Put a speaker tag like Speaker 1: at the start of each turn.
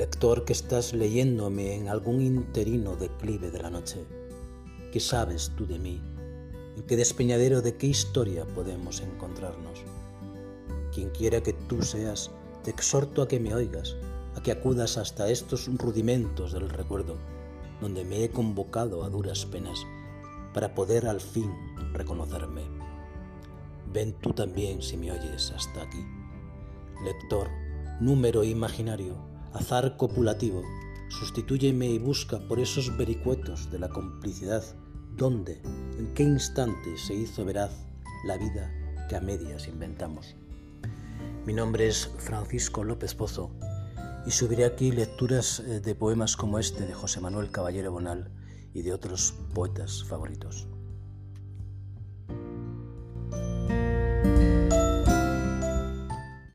Speaker 1: Lector que estás leyéndome en algún interino declive de la noche, ¿qué sabes tú de mí? ¿En qué despeñadero de qué historia podemos encontrarnos? Quien quiera que tú seas, te exhorto a que me oigas, a que acudas hasta estos rudimentos del recuerdo, donde me he convocado a duras penas para poder al fin reconocerme. Ven tú también si me oyes hasta aquí. Lector, número imaginario, azar copulativo, sustitúyeme y busca por esos vericuetos de la complicidad dónde, en qué instante se hizo veraz la vida que a medias inventamos. Mi nombre es Francisco López Pozo y subiré aquí lecturas eh, de poemas como este de José Manuel Caballero Bonal y de otros poetas favoritos.